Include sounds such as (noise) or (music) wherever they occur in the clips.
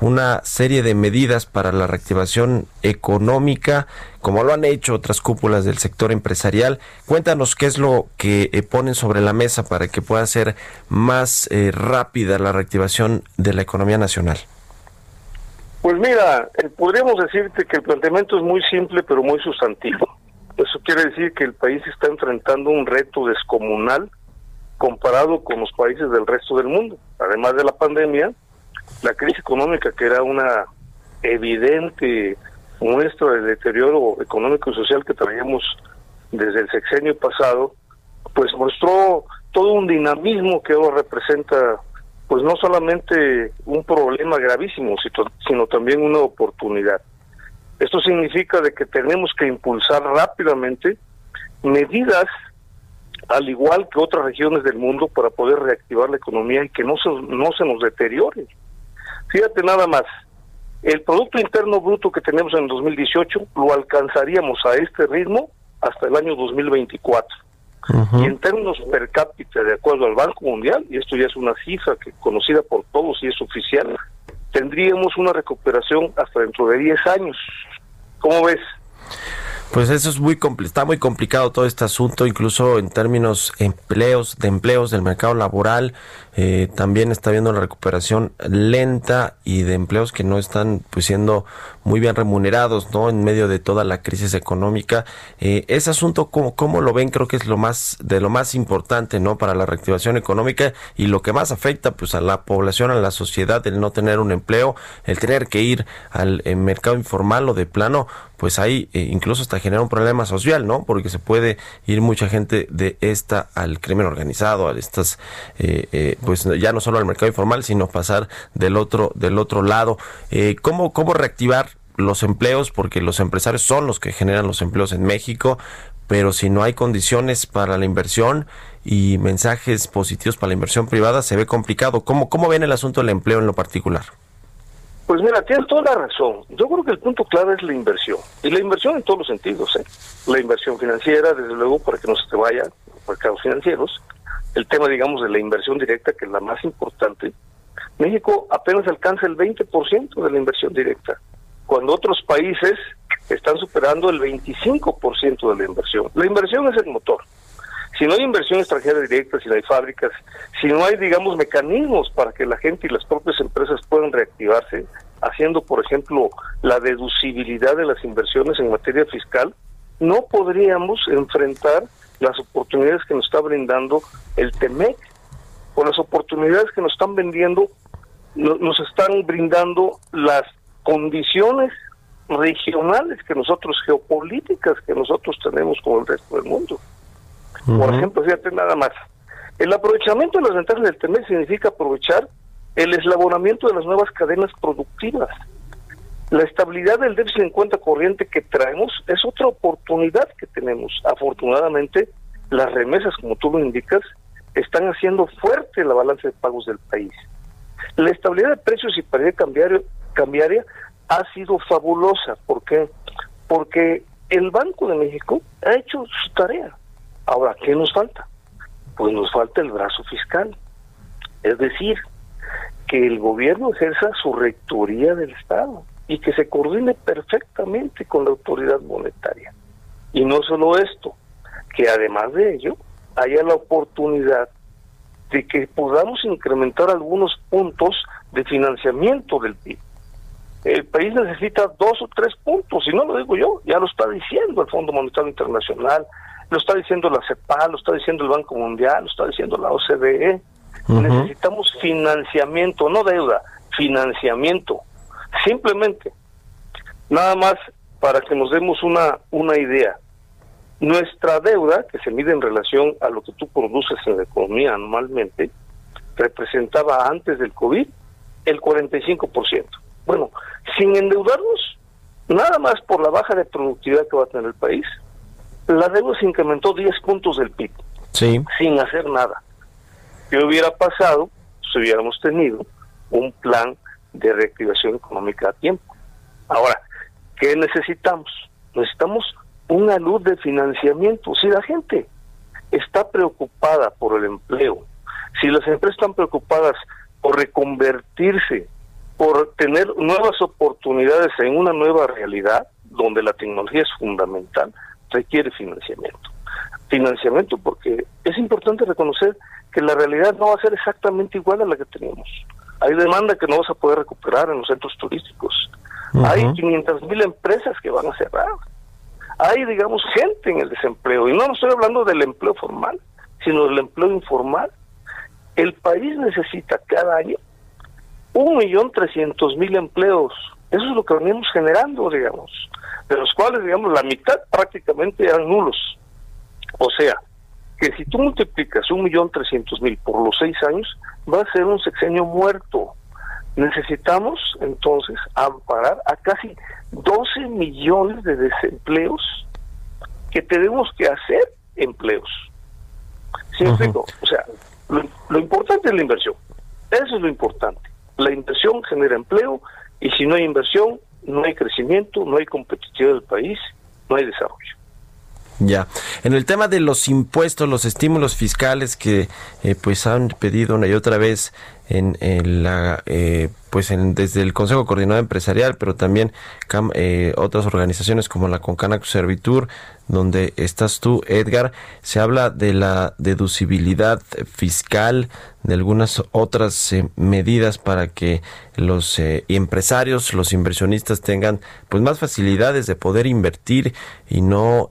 una serie de medidas para la reactivación económica, como lo han hecho otras cúpulas del sector empresarial. Cuéntanos qué es lo que eh, ponen sobre la mesa para que pueda ser más eh, rápida la reactivación de la economía nacional. Pues mira, eh, podríamos decirte que el planteamiento es muy simple pero muy sustantivo. Eso quiere decir que el país está enfrentando un reto descomunal comparado con los países del resto del mundo. Además de la pandemia, la crisis económica, que era una evidente muestra del deterioro económico y social que traíamos desde el sexenio pasado, pues mostró todo un dinamismo que ahora representa, pues no solamente un problema gravísimo, sino también una oportunidad. Esto significa de que tenemos que impulsar rápidamente medidas al igual que otras regiones del mundo para poder reactivar la economía y que no se, no se nos deteriore. Fíjate nada más, el Producto Interno Bruto que tenemos en 2018 lo alcanzaríamos a este ritmo hasta el año 2024. Y en términos per cápita, de acuerdo al Banco Mundial, y esto ya es una cifra que conocida por todos y es oficial, tendríamos una recuperación hasta dentro de 10 años. ¿Cómo ves? Pues eso es muy está muy complicado todo este asunto, incluso en términos empleos, de empleos del mercado laboral, eh, también está viendo la recuperación lenta y de empleos que no están pues siendo muy bien remunerados, ¿no? En medio de toda la crisis económica. Eh, ese asunto, ¿cómo, ¿cómo lo ven? Creo que es lo más, de lo más importante, ¿no? Para la reactivación económica y lo que más afecta, pues, a la población, a la sociedad, el no tener un empleo, el tener que ir al eh, mercado informal o de plano, pues ahí eh, incluso hasta genera un problema social, ¿no? Porque se puede ir mucha gente de esta al crimen organizado, a estas, pues ya no solo al mercado informal, sino pasar del otro, del otro lado. ¿cómo, ¿Cómo reactivar los empleos, porque los empresarios son los que generan los empleos en México, pero si no hay condiciones para la inversión y mensajes positivos para la inversión privada, se ve complicado. ¿Cómo, cómo ven el asunto del empleo en lo particular? Pues mira, tienes toda la razón. Yo creo que el punto clave es la inversión. Y la inversión en todos los sentidos. ¿eh? La inversión financiera, desde luego, para que no se te vaya mercados financieros. El tema, digamos, de la inversión directa, que es la más importante. México apenas alcanza el 20% de la inversión directa cuando otros países están superando el 25% de la inversión. La inversión es el motor. Si no hay inversión extranjera directa, si no hay fábricas, si no hay, digamos, mecanismos para que la gente y las propias empresas puedan reactivarse, haciendo, por ejemplo, la deducibilidad de las inversiones en materia fiscal, no podríamos enfrentar las oportunidades que nos está brindando el TEMEC o las oportunidades que nos están vendiendo, nos están brindando las condiciones regionales que nosotros, geopolíticas que nosotros tenemos con el resto del mundo. Por ejemplo, fíjate nada más, el aprovechamiento de las ventajas del TEMEC significa aprovechar el eslabonamiento de las nuevas cadenas productivas. La estabilidad del déficit en cuenta corriente que traemos es otra oportunidad que tenemos. Afortunadamente, las remesas, como tú lo indicas, están haciendo fuerte la balanza de pagos del país. La estabilidad de precios y paridad cambiario, cambiaria ha sido fabulosa. ¿Por qué? Porque el Banco de México ha hecho su tarea. Ahora, ¿qué nos falta? Pues nos falta el brazo fiscal. Es decir, que el gobierno ejerza su rectoría del Estado y que se coordine perfectamente con la autoridad monetaria. Y no solo esto, que además de ello haya la oportunidad de que podamos incrementar algunos puntos de financiamiento del PIB el país necesita dos o tres puntos, y no lo digo yo, ya lo está diciendo el Fondo Monetario Internacional, lo está diciendo la CEPAL, lo está diciendo el Banco Mundial, lo está diciendo la OCDE. Necesitamos financiamiento, no deuda, financiamiento. Simplemente, nada más para que nos demos una, una idea. Nuestra deuda, que se mide en relación a lo que tú produces en la economía anualmente, representaba antes del COVID el 45%. Bueno, sin endeudarnos, nada más por la baja de productividad que va a tener el país, la deuda se incrementó 10 puntos del PIB, sí. sin hacer nada. ¿Qué hubiera pasado si hubiéramos tenido un plan de reactivación económica a tiempo? Ahora, ¿qué necesitamos? Necesitamos una luz de financiamiento. Si la gente está preocupada por el empleo, si las empresas están preocupadas por reconvertirse, por tener nuevas oportunidades en una nueva realidad, donde la tecnología es fundamental, requiere financiamiento. Financiamiento porque es importante reconocer que la realidad no va a ser exactamente igual a la que teníamos. Hay demanda que no vas a poder recuperar en los centros turísticos. Hay 500 mil empresas que van a cerrar hay, digamos, gente en el desempleo. Y no, no estoy hablando del empleo formal, sino del empleo informal. El país necesita cada año un millón trescientos mil empleos. Eso es lo que venimos generando, digamos, de los cuales, digamos, la mitad prácticamente eran nulos. O sea, que si tú multiplicas un millón trescientos mil por los seis años, va a ser un sexenio muerto. Necesitamos entonces amparar a casi 12 millones de desempleos que tenemos que hacer empleos. ¿Sí O sea, lo, importante es la inversión. Eso es lo importante. La inversión genera empleo y si no hay inversión, no hay crecimiento, no hay competitividad del país, no hay desarrollo. Ya. En el tema de los impuestos, los estímulos fiscales que eh, pues han pedido una y otra vez en, la eh, pues en, desde el Consejo Coordinador Empresarial, pero también eh, otras organizaciones como la Concanac Servitur, donde estás tú, Edgar, se habla de la deducibilidad fiscal, de algunas otras eh, medidas para que los empresarios, los inversionistas tengan pues más facilidades de poder invertir y no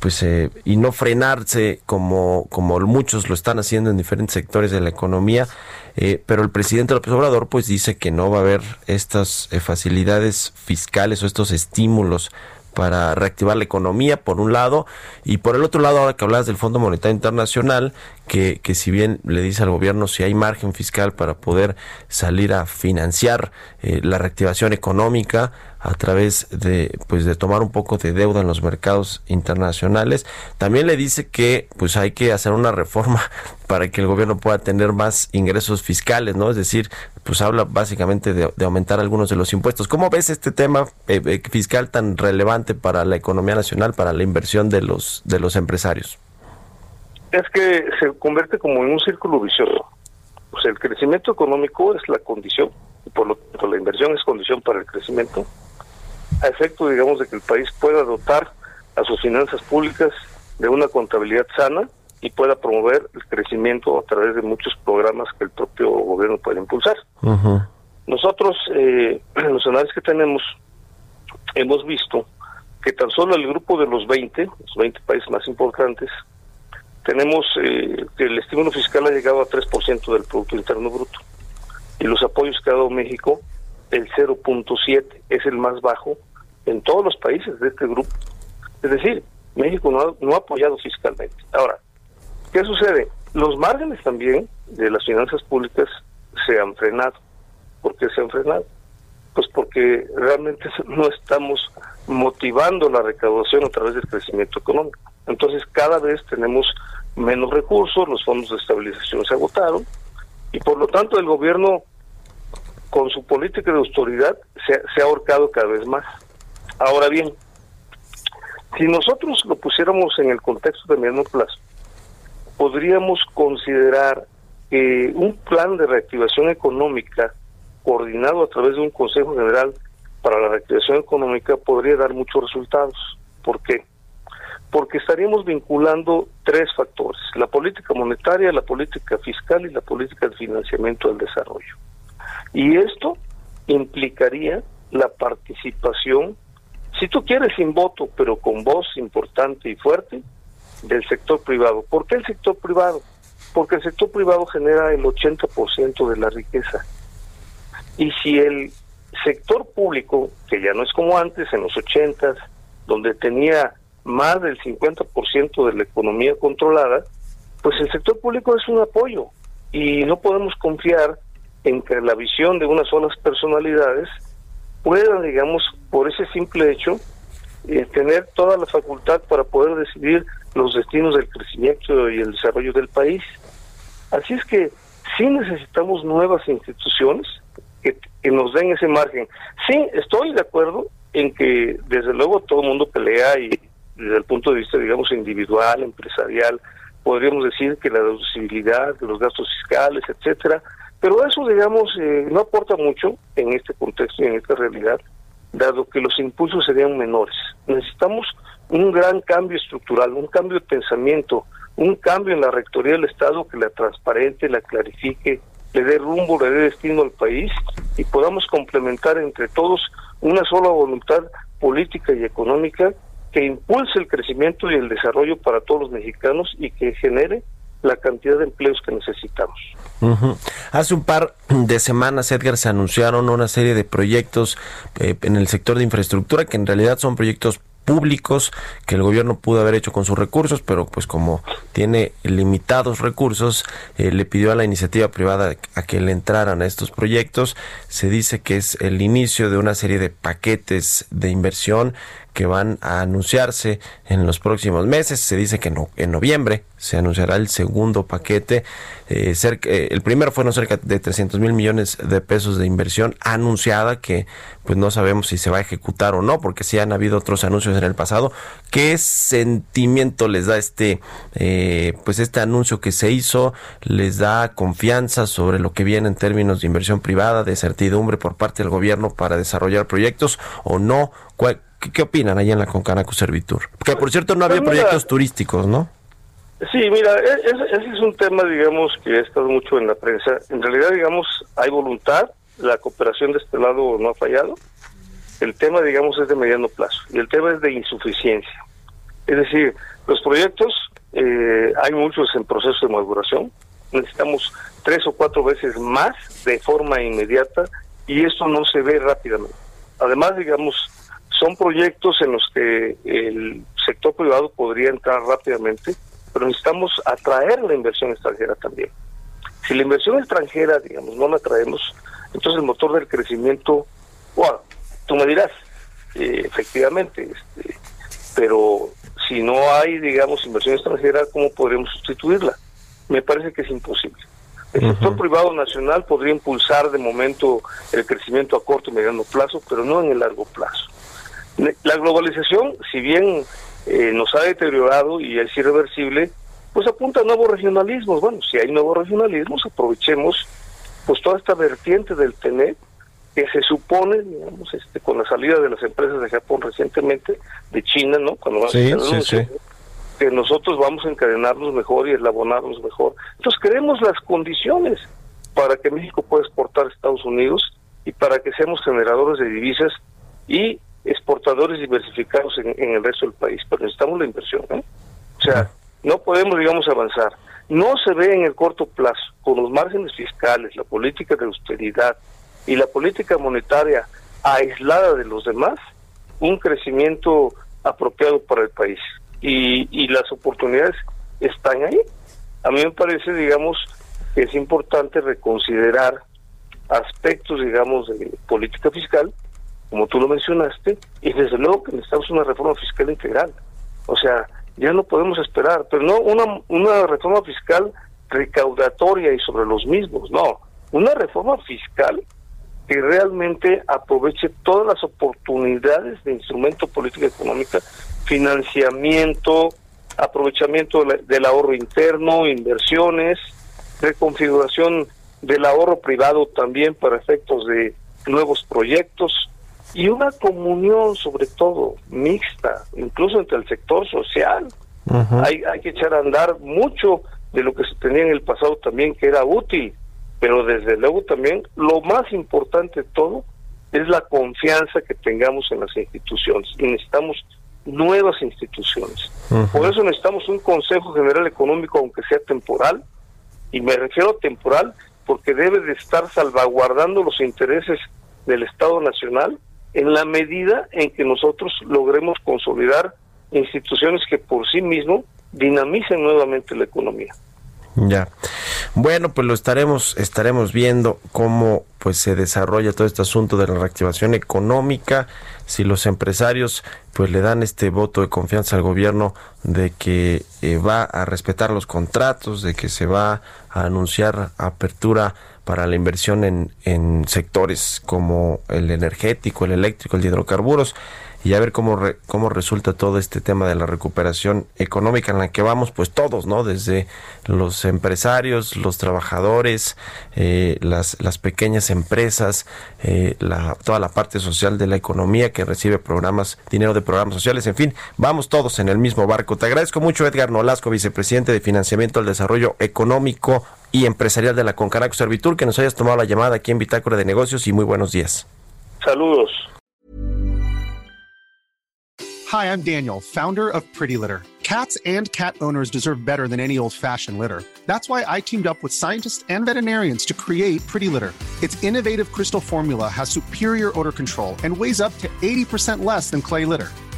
pues y no frenarse como como muchos lo están haciendo en diferentes sectores de la economía eh, pero el presidente López Obrador pues dice que no va a haber estas eh, facilidades fiscales o estos estímulos para reactivar la economía, por un lado, y por el otro lado, ahora que hablas del Fondo Monetario Internacional, que, que si bien le dice al gobierno si hay margen fiscal para poder salir a financiar eh, la reactivación económica, a través de pues de tomar un poco de deuda en los mercados internacionales. También le dice que pues hay que hacer una reforma (laughs) para que el gobierno pueda tener más ingresos fiscales, ¿no? Es decir, pues habla básicamente de, aumentar algunos de los impuestos. ¿Cómo ves este tema eh, eh, fiscal tan relevante para la economía nacional, para la inversión de los de los empresarios? Es que se convierte como en un círculo vicioso. Pues el crecimiento económico es la condición, por lo tanto la inversión es condición para el crecimiento a efecto, digamos, de que el país pueda dotar a sus finanzas públicas de una contabilidad sana y pueda promover el crecimiento a través de muchos programas que el propio gobierno puede impulsar. Nosotros, eh, (clears throat) los análisis que tenemos, hemos visto que tan solo el grupo de los 20, los 20 países más importantes, tenemos eh, que el estímulo fiscal ha llegado a 3% del Producto Interno Bruto. Y los apoyos que ha dado México el 0.7 es el más bajo en todos los países de este grupo. Es decir, México no ha, no ha apoyado fiscalmente. Ahora, ¿qué sucede? Los márgenes también de las finanzas públicas se han frenado. ¿Por qué se han frenado? Pues porque realmente no estamos motivando la recaudación a través del crecimiento económico. Entonces cada vez tenemos menos recursos, los fondos de estabilización se agotaron y por lo tanto el gobierno con su política de autoridad se, ha ahorcado cada vez más. Ahora bien, si nosotros lo pusiéramos en el contexto de mediano plazo, podríamos considerar que un plan de reactivación económica coordinado a través de un Consejo General para la Reactivación Económica podría dar muchos resultados. ¿Por qué? Porque estaríamos vinculando tres factores, la política monetaria, la política fiscal y la política de financiamiento del desarrollo. Y esto implicaría la participación, si tú quieres sin voto, pero con voz importante y fuerte, del sector privado. ¿Por qué el sector privado? Porque el sector privado genera el 80% de la riqueza. Y si el sector público, que ya no es como antes, en los 80 donde tenía más del 50% de la economía controlada, pues el sector público es un apoyo y no podemos confiar en que la visión de unas solas personalidades pueda, digamos, por ese simple hecho, eh, tener toda la facultad para poder decidir los destinos del crecimiento y el desarrollo del país. Así es que sí necesitamos nuevas instituciones que, que nos den ese margen. Sí, estoy de acuerdo en que desde luego todo el mundo pelea y desde el punto de vista, digamos, individual, empresarial, podríamos decir que la deducibilidad de los gastos fiscales, etcétera, pero eso, digamos, eh, no aporta mucho en este contexto y en esta realidad, dado que los impulsos serían menores. Necesitamos un gran cambio estructural, un cambio de pensamiento, un cambio en la rectoría del Estado que la transparente, la clarifique, le dé rumbo, le dé destino al país y podamos complementar entre todos una sola voluntad política y económica que impulse el crecimiento y el desarrollo para todos los mexicanos y que genere la cantidad de empleos que necesitamos. Hace un par de semanas, Edgar, se anunciaron una serie de proyectos eh, en el sector de infraestructura que en realidad son proyectos públicos que el gobierno pudo haber hecho con sus recursos, pero pues como tiene limitados recursos, eh, le pidió a la iniciativa privada a que le entraran a estos proyectos. Se dice que es el inicio de una serie de paquetes de inversión que van a anunciarse en los próximos meses. Se dice que en noviembre se anunciará el segundo paquete. Eh, eh, el primero fueron cerca de 300 mil millones de pesos de inversión anunciada que pues no sabemos si se va a ejecutar o no porque sí han habido otros anuncios en el pasado. ¿Qué sentimiento les da este eh, pues este anuncio que se hizo? ¿Les da confianza sobre lo que viene en términos de inversión privada, de certidumbre por parte del gobierno para desarrollar proyectos o no? ¿Cuál, ¿Qué, opinan ahí en la Concanaco Servitur? Que por cierto no había pues proyectos turísticos, ¿no? Sí, mira, e, ese es un tema, digamos, que ha estado mucho en la prensa. En realidad, digamos, hay voluntad, la cooperación de este lado no ha fallado. El tema, digamos, es de mediano plazo y el tema es de insuficiencia. Es decir, los proyectos, eh, hay muchos en proceso de maduración. Necesitamos tres o cuatro veces más de forma inmediata y esto no se ve rápidamente. Además, digamos, son proyectos en los que el sector privado podría entrar rápidamente, pero necesitamos atraer la inversión extranjera también. Si la inversión extranjera, digamos, no la traemos, entonces el motor del crecimiento, bueno, tú me dirás, eh, efectivamente, este, pero si no hay, digamos, inversión extranjera, ¿cómo podremos sustituirla? Me parece que es imposible. El sector privado nacional podría impulsar de momento el crecimiento a corto y mediano plazo, pero no en el largo plazo. La globalización, si bien eh, nos ha deteriorado y es irreversible, pues apunta a nuevos regionalismos. Bueno, si hay nuevos regionalismos, aprovechemos pues toda esta vertiente del TENET que se supone, digamos, este, con la salida de las empresas de Japón recientemente, de China, ¿no? Cuando sí, que nosotros vamos a encadenarnos mejor y eslabonarnos mejor. Entonces, queremos las condiciones para que México pueda exportar a Estados Unidos y para que seamos generadores de divisas y exportadores diversificados en, el resto del país, pero necesitamos la inversión. ¿eh? O sea, no podemos, digamos, avanzar. No se ve en el corto plazo, con los márgenes fiscales, la política de austeridad y la política monetaria aislada de los demás, un crecimiento apropiado para el país. Y, y las oportunidades están ahí. A mí me parece, digamos, que es importante reconsiderar aspectos, digamos, de política fiscal como tú lo mencionaste, y desde luego que necesitamos una reforma fiscal integral. O sea, ya no podemos esperar, pero no una, una reforma fiscal recaudatoria y sobre los mismos, no, una reforma fiscal que realmente aproveche todas las oportunidades de instrumento política económica, financiamiento, aprovechamiento del ahorro interno, inversiones, reconfiguración del ahorro privado también para efectos de nuevos proyectos, y una comunión sobre todo mixta, incluso entre el sector social. hay, hay que echar a andar mucho de lo que se tenía en el pasado también que era útil, pero desde luego también lo más importante de todo es la confianza que tengamos en las instituciones. Y necesitamos nuevas instituciones. Por eso necesitamos un Consejo General Económico, aunque sea temporal, y me refiero a temporal porque debe de estar salvaguardando los intereses del Estado Nacional en la medida en que nosotros logremos consolidar instituciones que por sí mismo dinamicen nuevamente la economía. Ya. Bueno, pues lo estaremos estaremos viendo cómo pues se desarrolla todo este asunto de la reactivación económica, si los empresarios pues le dan este voto de confianza al gobierno de que eh, va a respetar los contratos, de que se va a anunciar apertura para la inversión en, sectores como el energético, el eléctrico, el hidrocarburos y a ver cómo, cómo resulta todo este tema de la recuperación económica en la que vamos, pues todos, ¿no? Desde los empresarios, los trabajadores, eh, las, pequeñas empresas, eh, toda la parte social de la economía que recibe programas, dinero de programas sociales, en fin, vamos todos en el mismo barco. Te agradezco mucho, Edgar Nolasco, vicepresidente de Financiamiento al Desarrollo Económico y Empresarial de la Concaraco Servitur, que nos hayas tomado la llamada aquí en Bitácora de Negocios y muy buenos días. Saludos. Hi, I'm Daniel, founder of Pretty Litter. Cats and cat owners deserve better than any old fashioned litter. That's why I teamed up with scientists and veterinarians to create Pretty Litter. Its innovative crystal formula has superior odor control and weighs up to 80% less than clay litter.